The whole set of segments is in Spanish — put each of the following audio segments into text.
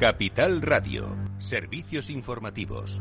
Capital Radio, servicios informativos.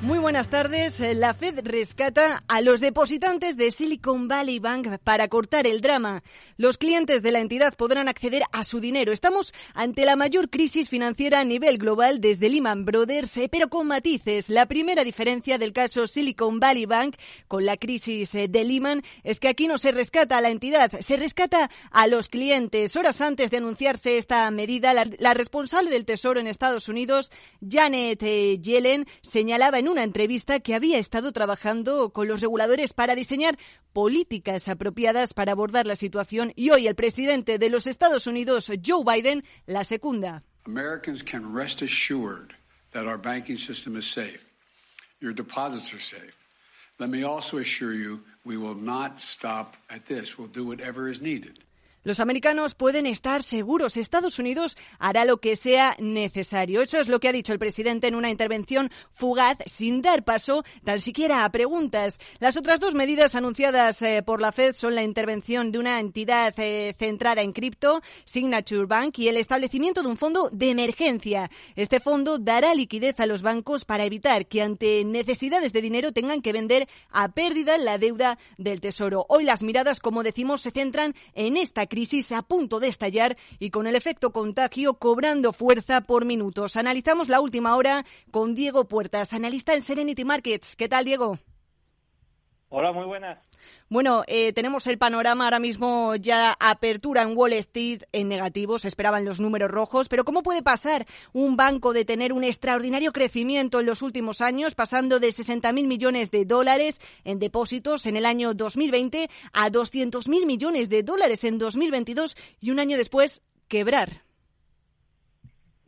Muy buenas tardes. La Fed rescata a los depositantes de Silicon Valley Bank para cortar el drama. Los clientes de la entidad podrán acceder a su dinero. Estamos ante la mayor crisis financiera a nivel global desde Lehman Brothers, eh, pero con matices. La primera diferencia del caso Silicon Valley Bank con la crisis eh, de Lehman es que aquí no se rescata a la entidad, se rescata a los clientes. Horas antes de anunciarse esta medida, la, responsable del Tesoro en Estados Unidos, Janet eh, Yellen, señalaba en una entrevista que había estado trabajando con los reguladores para diseñar políticas apropiadas para abordar la situación y hoy el presidente de los Estados Unidos, Joe Biden, la secunda. Americans can rest assured that our banking system is safe. Your deposits are safe. Let me also assure you we will not stop at this. We'll do whatever is needed. Los americanos pueden estar seguros. Estados Unidos hará lo que sea necesario. Eso es lo que ha dicho el presidente en una intervención fugaz, sin dar paso tan siquiera a preguntas. Las otras dos medidas anunciadas eh, por la Fed son la intervención de una entidad eh, centrada en cripto, Signature Bank, y el establecimiento de un fondo de emergencia. Este fondo dará liquidez a los bancos para evitar que ante necesidades de dinero tengan que vender a pérdida la deuda del Tesoro. Hoy las miradas, como decimos, se centran en esta crisis a punto de estallar y con el efecto contagio cobrando fuerza por minutos. Analizamos la última hora con Diego Puertas, analista en Serenity Markets. ¿Qué tal, Diego? Hola, muy buenas. Bueno, eh, tenemos el panorama ahora mismo ya apertura en Wall Street en negativo, se esperaban los números rojos, pero ¿cómo puede pasar un banco de tener un extraordinario crecimiento en los últimos años, pasando de 60.000 millones de dólares en depósitos en el año 2020 a 200.000 millones de dólares en 2022 y un año después quebrar?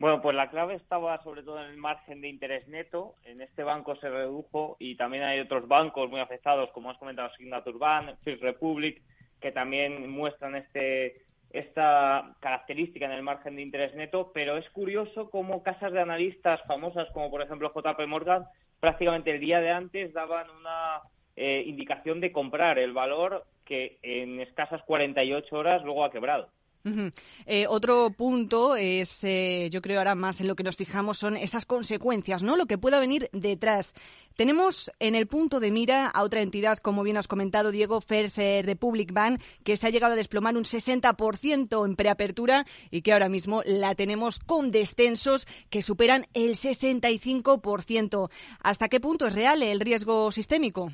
Bueno, pues la clave estaba sobre todo en el margen de interés neto. En este banco se redujo y también hay otros bancos muy afectados, como has comentado, Signature Bank, First Republic, que también muestran este, esta característica en el margen de interés neto. Pero es curioso cómo casas de analistas famosas, como por ejemplo JP Morgan, prácticamente el día de antes daban una eh, indicación de comprar el valor que en escasas 48 horas luego ha quebrado. Eh, otro punto es, eh, yo creo ahora más en lo que nos fijamos son esas consecuencias, ¿no? Lo que pueda venir detrás. Tenemos en el punto de mira a otra entidad, como bien has comentado, Diego, First eh, Republic Bank, que se ha llegado a desplomar un 60% en preapertura y que ahora mismo la tenemos con descensos que superan el 65%. ¿Hasta qué punto es real el riesgo sistémico?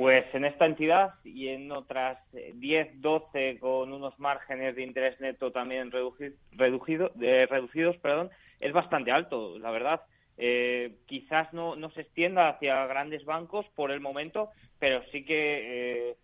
Pues en esta entidad y en otras 10, eh, 12 con unos márgenes de interés neto también reducido, reducidos, perdón, es bastante alto, la verdad. Eh, quizás no, no se extienda hacia grandes bancos por el momento, pero sí que eh,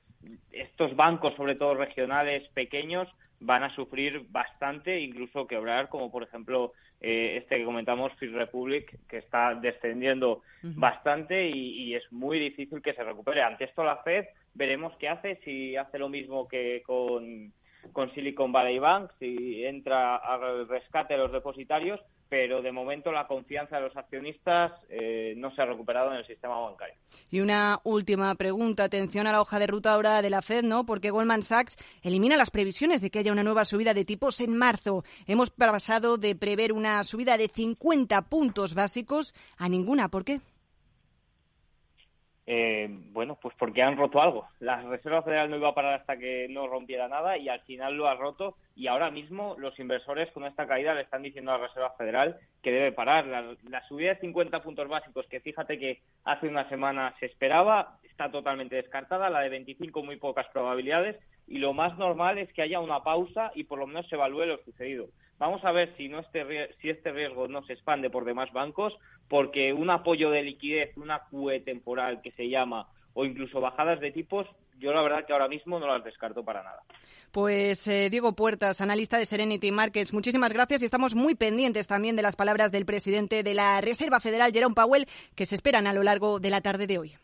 estos bancos, sobre todo regionales pequeños, van a sufrir bastante, incluso quebrar, como por ejemplo eh, este que comentamos, First Republic, que está descendiendo bastante y, es muy difícil que se recupere. Ante esto la Fed veremos qué hace, si hace lo mismo que con, con Silicon Valley Bank, si entra al rescate de los depositarios pero de momento la confianza de los accionistas eh, no se ha recuperado en el sistema bancario. Y una última pregunta, atención a la hoja de ruta ahora de la Fed, ¿no? Porque Goldman Sachs elimina las previsiones de que haya una nueva subida de tipos en marzo. Hemos pasado de prever una subida de 50 puntos básicos a ninguna. ¿Por qué? Eh, bueno, pues porque han roto algo. La Reserva Federal no iba a parar hasta que no rompiera nada y al final lo ha roto y ahora mismo los inversores con esta caída le están diciendo a la Reserva Federal que debe parar. La, subida de 50 puntos básicos que fíjate que hace una semana se esperaba está totalmente descartada, la de 25 muy pocas probabilidades y lo más normal es que haya una pausa y por lo menos se evalúe lo sucedido. Vamos a ver si, no este, si este riesgo no se expande por demás bancos, porque un apoyo de liquidez, una QE temporal que se llama, o incluso bajadas de tipos, yo la verdad que ahora mismo no las descarto para nada. Pues eh, Diego Puertas, analista de Serenity Markets, muchísimas gracias y estamos muy pendientes también de las palabras del presidente de la Reserva Federal, Jerome Powell, que se esperan a lo largo de la tarde de hoy.